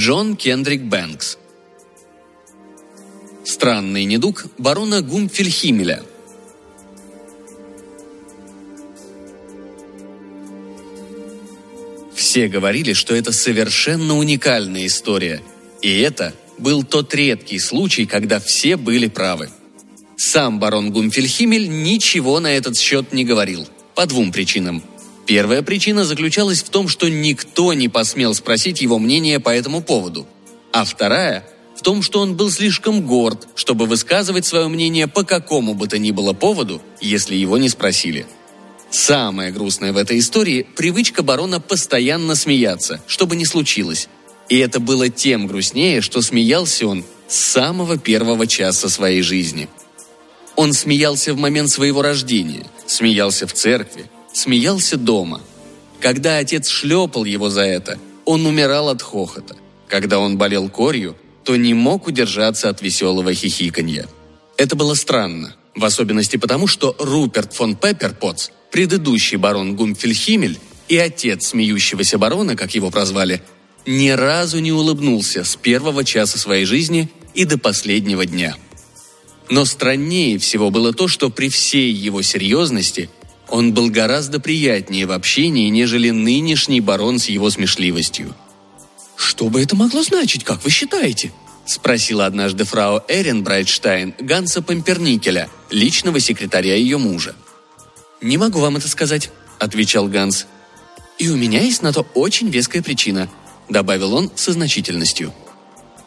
Джон Кендрик Бэнкс. Странный недуг барона Гумфельхимеля. Все говорили, что это совершенно уникальная история, и это был тот редкий случай, когда все были правы. Сам барон Гумфельхимель ничего на этот счет не говорил, по двум причинам. Первая причина заключалась в том, что никто не посмел спросить его мнение по этому поводу. А вторая – в том, что он был слишком горд, чтобы высказывать свое мнение по какому бы то ни было поводу, если его не спросили. Самое грустное в этой истории – привычка барона постоянно смеяться, что бы ни случилось. И это было тем грустнее, что смеялся он с самого первого часа своей жизни. Он смеялся в момент своего рождения, смеялся в церкви, смеялся дома. Когда отец шлепал его за это, он умирал от хохота. Когда он болел корью, то не мог удержаться от веселого хихиканья. Это было странно, в особенности потому, что Руперт фон Пепперпотс, предыдущий барон Гумфельхимель и отец смеющегося барона, как его прозвали, ни разу не улыбнулся с первого часа своей жизни и до последнего дня. Но страннее всего было то, что при всей его серьезности он был гораздо приятнее в общении, нежели нынешний барон с его смешливостью – «Что бы это могло значить, как вы считаете?» – спросила однажды фрау Эрен Брайтштайн Ганса Памперникеля, личного секретаря ее мужа. «Не могу вам это сказать», – отвечал Ганс. «И у меня есть на то очень веская причина», – добавил он со значительностью.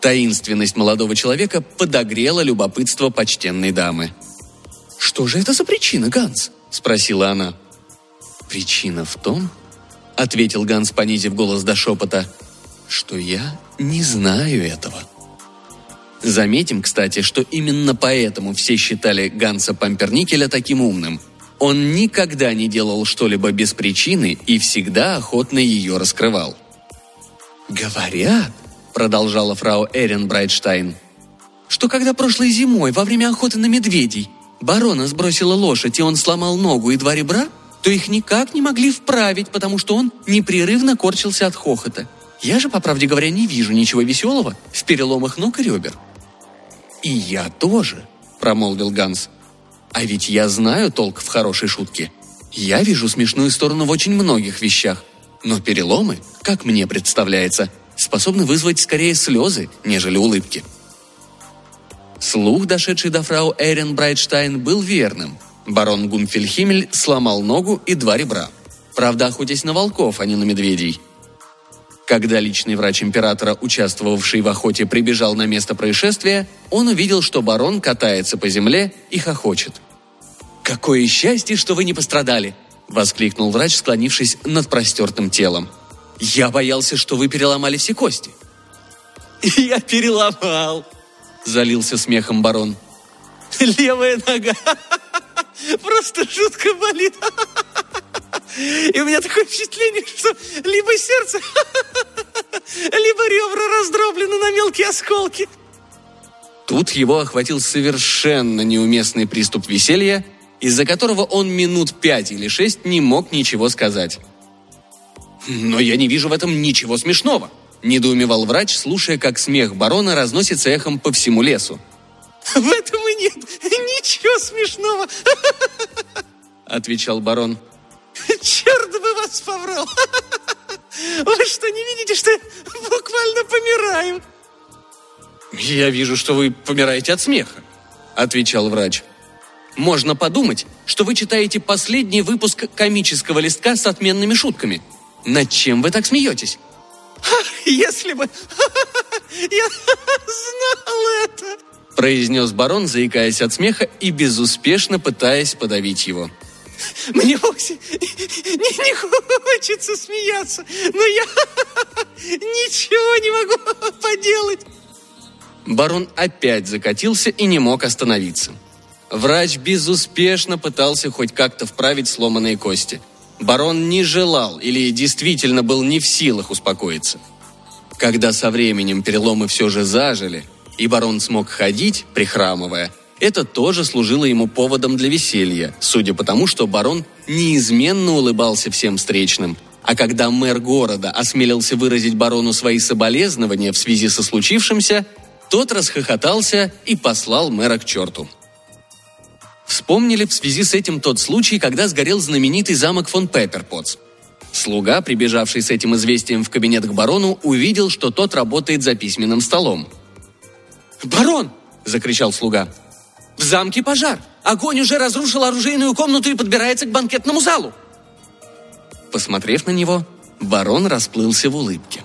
Таинственность молодого человека подогрела любопытство почтенной дамы. «Что же это за причина, Ганс?» – спросила она. «Причина в том», – ответил Ганс, понизив голос до шепота – что я не знаю этого. Заметим, кстати, что именно поэтому все считали Ганса Памперникеля таким умным. Он никогда не делал что-либо без причины и всегда охотно ее раскрывал. «Говорят», — продолжала фрау Эрен Брайтштайн, «что когда прошлой зимой, во время охоты на медведей, барона сбросила лошадь, и он сломал ногу и два ребра, то их никак не могли вправить, потому что он непрерывно корчился от хохота. Я же, по правде говоря, не вижу ничего веселого в переломах ног и ребер». «И я тоже», — промолвил Ганс. «А ведь я знаю толк в хорошей шутке. Я вижу смешную сторону в очень многих вещах. Но переломы, как мне представляется, способны вызвать скорее слезы, нежели улыбки». Слух, дошедший до фрау Эрен Брайтштайн, был верным. Барон Гумфельхимель сломал ногу и два ребра. Правда, охотясь на волков, а не на медведей – когда личный врач императора, участвовавший в охоте, прибежал на место происшествия, он увидел, что барон катается по земле и хохочет. «Какое счастье, что вы не пострадали!» – воскликнул врач, склонившись над простертым телом. «Я боялся, что вы переломали все кости». «Я переломал!» – залился смехом барон. «Левая нога! Просто жутко болит! И у меня такое впечатление, что либо сердце, либо ребра раздроблены на мелкие осколки. Тут его охватил совершенно неуместный приступ веселья, из-за которого он минут пять или шесть не мог ничего сказать. «Но я не вижу в этом ничего смешного», – недоумевал врач, слушая, как смех барона разносится эхом по всему лесу. «В этом и нет ничего смешного», – отвечал барон. Черт бы вас поврал! Вы что, не видите, что буквально помираю? Я вижу, что вы помираете от смеха, отвечал врач. Можно подумать, что вы читаете последний выпуск комического листка с отменными шутками. Над чем вы так смеетесь? Если бы я знал это, произнес барон, заикаясь от смеха и безуспешно пытаясь подавить его. Мне вовсе не, не хочется смеяться, но я ничего не могу поделать. Барон опять закатился и не мог остановиться. Врач безуспешно пытался хоть как-то вправить сломанные кости. Барон не желал или действительно был не в силах успокоиться. Когда со временем переломы все же зажили, и барон смог ходить, прихрамывая, это тоже служило ему поводом для веселья, судя по тому, что барон неизменно улыбался всем встречным, А когда мэр города осмелился выразить барону свои соболезнования в связи со случившимся, тот расхохотался и послал мэра к черту. Вспомнили в связи с этим тот случай, когда сгорел знаменитый замок фон Пепперпотс. Слуга, прибежавший с этим известием в кабинет к барону, увидел, что тот работает за письменным столом. «Барон!» – закричал слуга. «В замке пожар! Огонь уже разрушил оружейную комнату и подбирается к банкетному залу!» Посмотрев на него, барон расплылся в улыбке.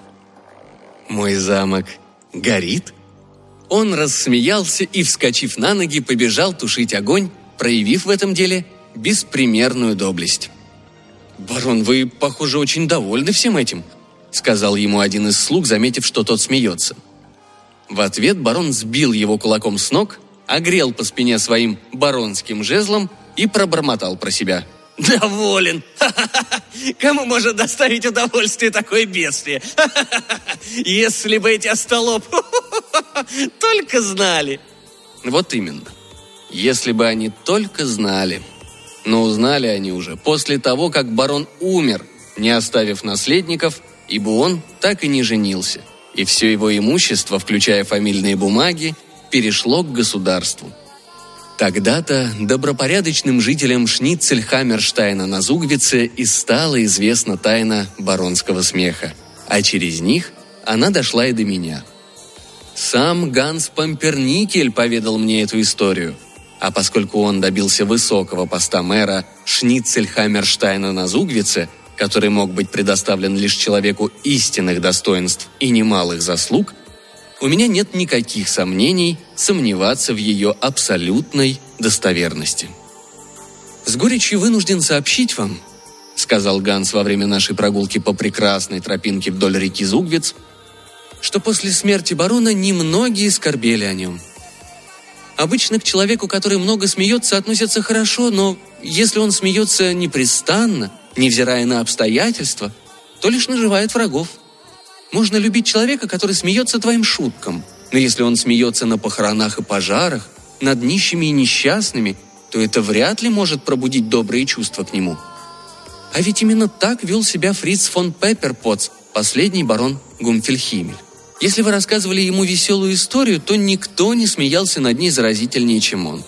«Мой замок горит?» Он рассмеялся и, вскочив на ноги, побежал тушить огонь, проявив в этом деле беспримерную доблесть. «Барон, вы, похоже, очень довольны всем этим», — сказал ему один из слуг, заметив, что тот смеется. В ответ барон сбил его кулаком с ног, огрел по спине своим баронским жезлом и пробормотал про себя. «Доволен! Кому может доставить удовольствие такое бедствие? Если бы эти остолоп только знали!» Вот именно. Если бы они только знали. Но узнали они уже после того, как барон умер, не оставив наследников, ибо он так и не женился. И все его имущество, включая фамильные бумаги, перешло к государству. Тогда-то добропорядочным жителям Шницельхаммерштайна на Зугвице и стала известна тайна баронского смеха, а через них она дошла и до меня. Сам Ганс Памперникель поведал мне эту историю – а поскольку он добился высокого поста мэра Шницельхаммерштайна на Зугвице, который мог быть предоставлен лишь человеку истинных достоинств и немалых заслуг, у меня нет никаких сомнений сомневаться в ее абсолютной достоверности. «С горечью вынужден сообщить вам», — сказал Ганс во время нашей прогулки по прекрасной тропинке вдоль реки Зугвиц, что после смерти барона немногие скорбели о нем — Обычно к человеку, который много смеется, относятся хорошо, но если он смеется непрестанно, невзирая на обстоятельства, то лишь наживает врагов. Можно любить человека, который смеется твоим шуткам, но если он смеется на похоронах и пожарах, над нищими и несчастными, то это вряд ли может пробудить добрые чувства к нему. А ведь именно так вел себя Фриц фон Пепперпотс, последний барон Гумфельхимель. Если вы рассказывали ему веселую историю, то никто не смеялся над ней заразительнее, чем он.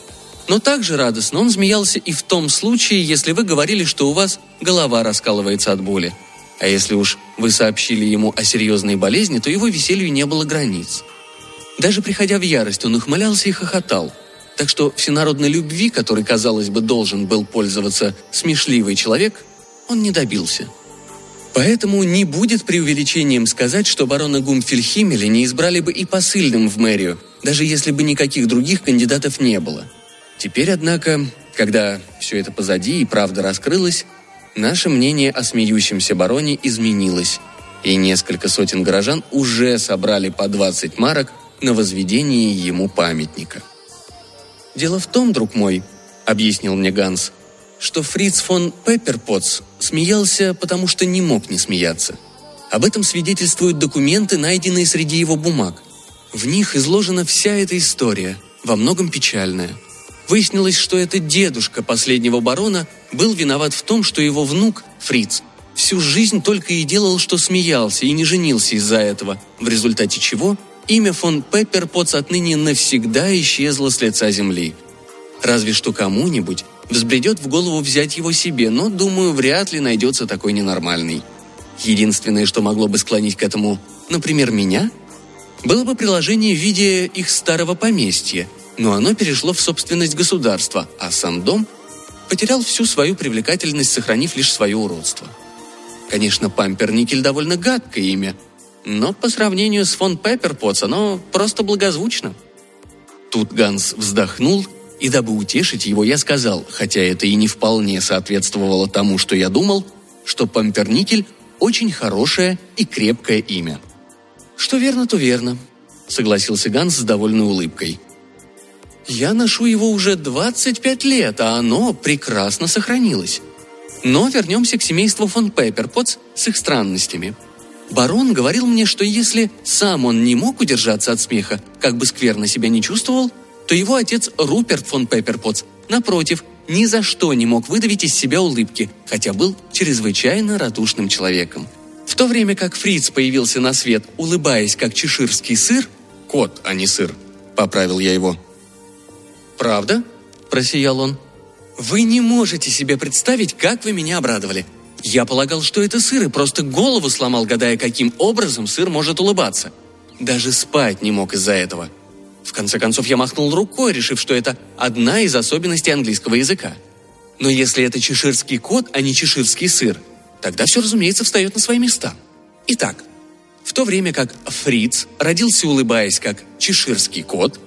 Но также радостно он смеялся и в том случае, если вы говорили, что у вас голова раскалывается от боли. А если уж вы сообщили ему о серьезной болезни, то его веселью не было границ. Даже приходя в ярость, он ухмылялся и хохотал. Так что всенародной любви, которой, казалось бы, должен был пользоваться смешливый человек, он не добился – Поэтому не будет преувеличением сказать, что барона Гумфельхимеля не избрали бы и посыльным в мэрию, даже если бы никаких других кандидатов не было. Теперь, однако, когда все это позади и правда раскрылась, наше мнение о смеющемся бароне изменилось, и несколько сотен горожан уже собрали по 20 марок на возведение ему памятника. «Дело в том, друг мой», — объяснил мне Ганс, что Фриц фон Пепперпотс смеялся, потому что не мог не смеяться. Об этом свидетельствуют документы, найденные среди его бумаг. В них изложена вся эта история, во многом печальная. Выяснилось, что этот дедушка последнего барона был виноват в том, что его внук, Фриц, всю жизнь только и делал, что смеялся и не женился из-за этого, в результате чего имя фон Пепперпотс отныне навсегда исчезло с лица земли. Разве что кому-нибудь Взбредет в голову взять его себе, но, думаю, вряд ли найдется такой ненормальный. Единственное, что могло бы склонить к этому, например, меня, было бы приложение в виде их старого поместья, но оно перешло в собственность государства, а сам дом потерял всю свою привлекательность, сохранив лишь свое уродство. Конечно, Памперникель довольно гадкое имя, но по сравнению с фон Пепперпотс оно просто благозвучно. Тут Ганс вздохнул и дабы утешить его, я сказал, хотя это и не вполне соответствовало тому, что я думал, что Памперникель – очень хорошее и крепкое имя. «Что верно, то верно», – согласился Ганс с довольной улыбкой. «Я ношу его уже 25 лет, а оно прекрасно сохранилось. Но вернемся к семейству фон Пепперпотс с их странностями. Барон говорил мне, что если сам он не мог удержаться от смеха, как бы скверно себя не чувствовал, то его отец Руперт фон Пепперпотс, напротив, ни за что не мог выдавить из себя улыбки, хотя был чрезвычайно радушным человеком. В то время как Фриц появился на свет, улыбаясь как чеширский сыр, кот, а не сыр, поправил я его. «Правда?» – просиял он. «Вы не можете себе представить, как вы меня обрадовали. Я полагал, что это сыр, и просто голову сломал, гадая, каким образом сыр может улыбаться. Даже спать не мог из-за этого. В конце концов, я махнул рукой, решив, что это одна из особенностей английского языка. Но если это чеширский кот, а не чеширский сыр, тогда все, разумеется, встает на свои места. Итак, в то время как Фриц родился, улыбаясь, как чеширский кот,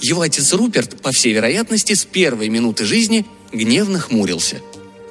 его отец Руперт, по всей вероятности, с первой минуты жизни гневно хмурился.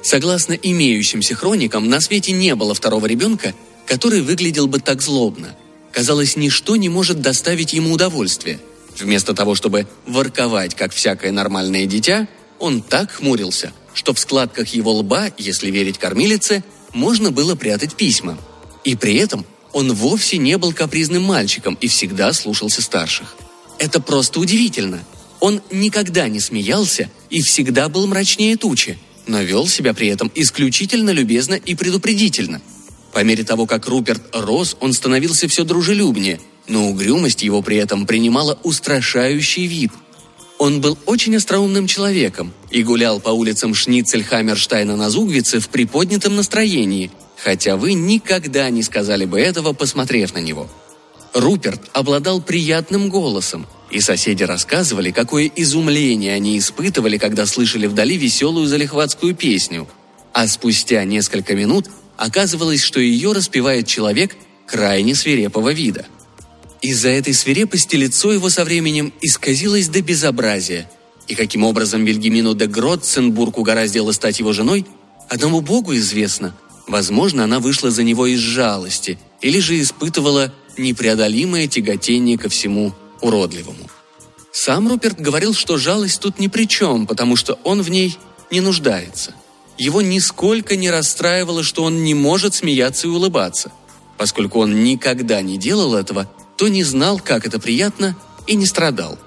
Согласно имеющимся хроникам, на свете не было второго ребенка, который выглядел бы так злобно. Казалось, ничто не может доставить ему удовольствия. Вместо того, чтобы ворковать, как всякое нормальное дитя, он так хмурился, что в складках его лба, если верить кормилице, можно было прятать письма. И при этом он вовсе не был капризным мальчиком и всегда слушался старших. Это просто удивительно. Он никогда не смеялся и всегда был мрачнее тучи, но вел себя при этом исключительно любезно и предупредительно. По мере того, как Руперт рос, он становился все дружелюбнее, но угрюмость его при этом принимала устрашающий вид. Он был очень остроумным человеком и гулял по улицам Шницельхаммерштайна на Зугвице в приподнятом настроении, хотя вы никогда не сказали бы этого, посмотрев на него. Руперт обладал приятным голосом, и соседи рассказывали, какое изумление они испытывали, когда слышали вдали веселую залихватскую песню. А спустя несколько минут оказывалось, что ее распевает человек крайне свирепого вида. Из-за этой свирепости лицо его со временем исказилось до безобразия. И каким образом Вильгемину де Гротценбург угораздило стать его женой, одному богу известно. Возможно, она вышла за него из жалости или же испытывала непреодолимое тяготение ко всему уродливому. Сам Руперт говорил, что жалость тут ни при чем, потому что он в ней не нуждается. Его нисколько не расстраивало, что он не может смеяться и улыбаться. Поскольку он никогда не делал этого, то не знал, как это приятно, и не страдал.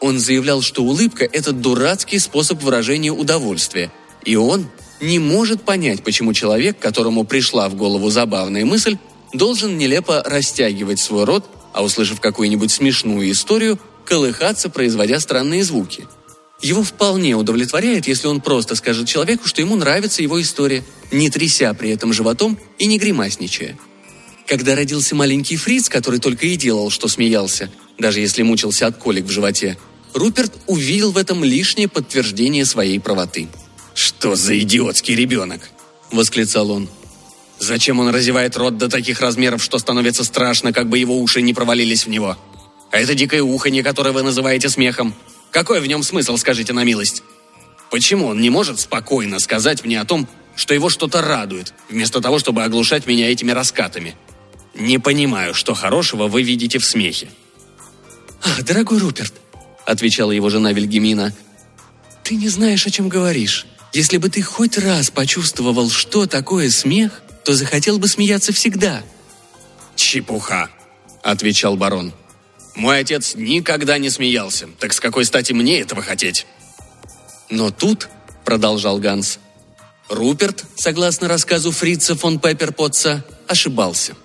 Он заявлял, что улыбка – это дурацкий способ выражения удовольствия, и он не может понять, почему человек, которому пришла в голову забавная мысль, должен нелепо растягивать свой рот а услышав какую-нибудь смешную историю, колыхаться, производя странные звуки. Его вполне удовлетворяет, если он просто скажет человеку, что ему нравится его история, не тряся при этом животом и не гримасничая. Когда родился маленький Фриц, который только и делал, что смеялся, даже если мучился от колик в животе, Руперт увидел в этом лишнее подтверждение своей правоты. «Что за идиотский ребенок?» – восклицал он. Зачем он разевает рот до таких размеров, что становится страшно, как бы его уши не провалились в него? А это дикое уханье, которое вы называете смехом. Какой в нем смысл, скажите на милость? Почему он не может спокойно сказать мне о том, что его что-то радует, вместо того, чтобы оглушать меня этими раскатами? Не понимаю, что хорошего вы видите в смехе. «Ах, дорогой Руперт», — отвечала его жена Вильгемина, — «ты не знаешь, о чем говоришь. Если бы ты хоть раз почувствовал, что такое смех, то захотел бы смеяться всегда». «Чепуха», — отвечал барон. «Мой отец никогда не смеялся, так с какой стати мне этого хотеть?» «Но тут», — продолжал Ганс, — Руперт, согласно рассказу Фрица фон Пепперпотца, ошибался.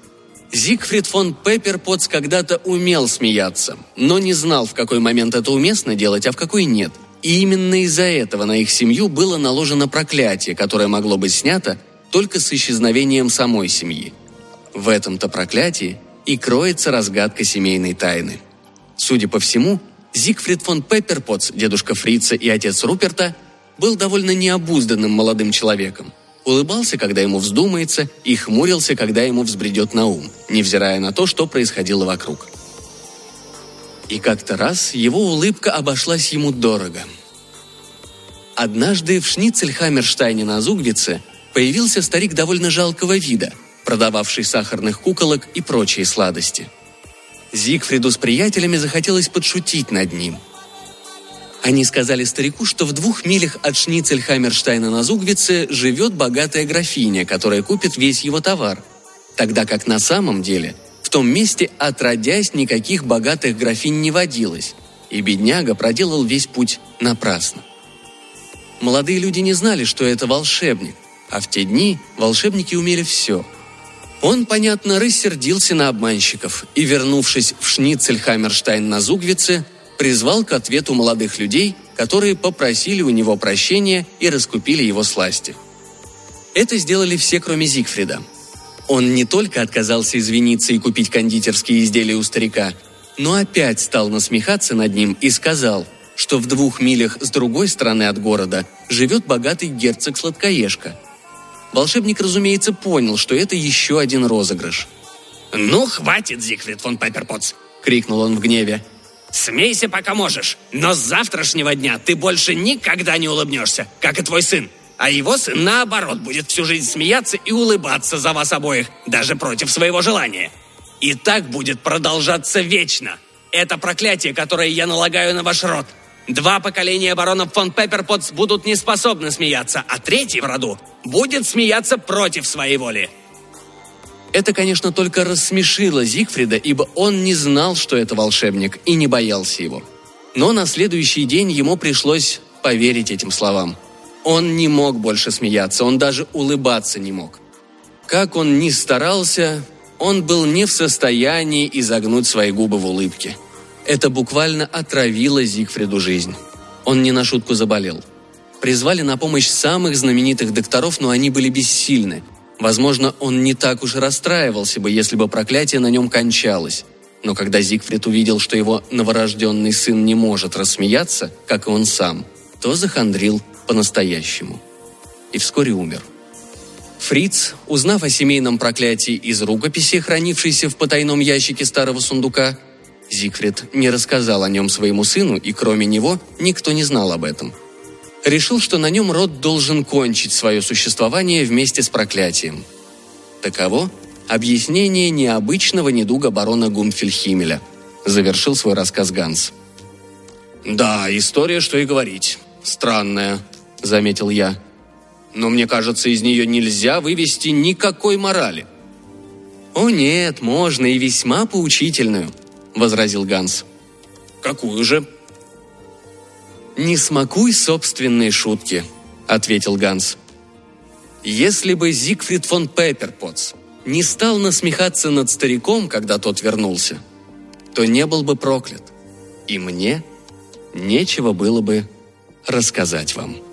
Зигфрид фон Пепперпотц когда-то умел смеяться, но не знал, в какой момент это уместно делать, а в какой нет. И именно из-за этого на их семью было наложено проклятие, которое могло быть снято, только с исчезновением самой семьи. В этом-то проклятии и кроется разгадка семейной тайны. Судя по всему, Зигфрид фон Пепперпотц, дедушка Фрица и отец Руперта, был довольно необузданным молодым человеком. Улыбался, когда ему вздумается, и хмурился, когда ему взбредет на ум, невзирая на то, что происходило вокруг. И как-то раз его улыбка обошлась ему дорого. Однажды в Шницельхаммерштайне на Зугвице – появился старик довольно жалкого вида, продававший сахарных куколок и прочие сладости. Зигфриду с приятелями захотелось подшутить над ним. Они сказали старику, что в двух милях от Шницельхаммерштайна на Зугвице живет богатая графиня, которая купит весь его товар, тогда как на самом деле в том месте отродясь никаких богатых графинь не водилось, и бедняга проделал весь путь напрасно. Молодые люди не знали, что это волшебник, а в те дни волшебники умели все. Он, понятно, рассердился на обманщиков и, вернувшись в Шницельхаммерштайн на Зугвице, призвал к ответу молодых людей, которые попросили у него прощения и раскупили его сласти. Это сделали все, кроме Зигфрида. Он не только отказался извиниться и купить кондитерские изделия у старика, но опять стал насмехаться над ним и сказал, что в двух милях с другой стороны от города живет богатый герцог-сладкоежка. Волшебник, разумеется, понял, что это еще один розыгрыш. «Ну, хватит, Зигфрид фон Пепперпотс!» — крикнул он в гневе. «Смейся, пока можешь, но с завтрашнего дня ты больше никогда не улыбнешься, как и твой сын. А его сын, наоборот, будет всю жизнь смеяться и улыбаться за вас обоих, даже против своего желания. И так будет продолжаться вечно. Это проклятие, которое я налагаю на ваш род. Два поколения баронов фон Пепперпотс будут не способны смеяться, а третий в роду будет смеяться против своей воли. Это, конечно, только рассмешило Зигфрида, ибо он не знал, что это волшебник, и не боялся его. Но на следующий день ему пришлось поверить этим словам. Он не мог больше смеяться, он даже улыбаться не мог. Как он ни старался, он был не в состоянии изогнуть свои губы в улыбке. Это буквально отравило Зигфриду жизнь. Он не на шутку заболел. Призвали на помощь самых знаменитых докторов, но они были бессильны. Возможно, он не так уж и расстраивался бы, если бы проклятие на нем кончалось. Но когда Зигфрид увидел, что его новорожденный сын не может рассмеяться, как и он сам, то захандрил по-настоящему. И вскоре умер. Фриц, узнав о семейном проклятии из рукописи, хранившейся в потайном ящике старого сундука, Зигфрид не рассказал о нем своему сыну, и кроме него никто не знал об этом. Решил, что на нем род должен кончить свое существование вместе с проклятием. Таково объяснение необычного недуга барона Гумфельхимеля, завершил свой рассказ Ганс. «Да, история, что и говорить. Странная», — заметил я но мне кажется, из нее нельзя вывести никакой морали». «О нет, можно и весьма поучительную», — возразил Ганс. «Какую же?» «Не смакуй собственные шутки», — ответил Ганс. «Если бы Зигфрид фон Пепперпотс не стал насмехаться над стариком, когда тот вернулся, то не был бы проклят, и мне нечего было бы рассказать вам».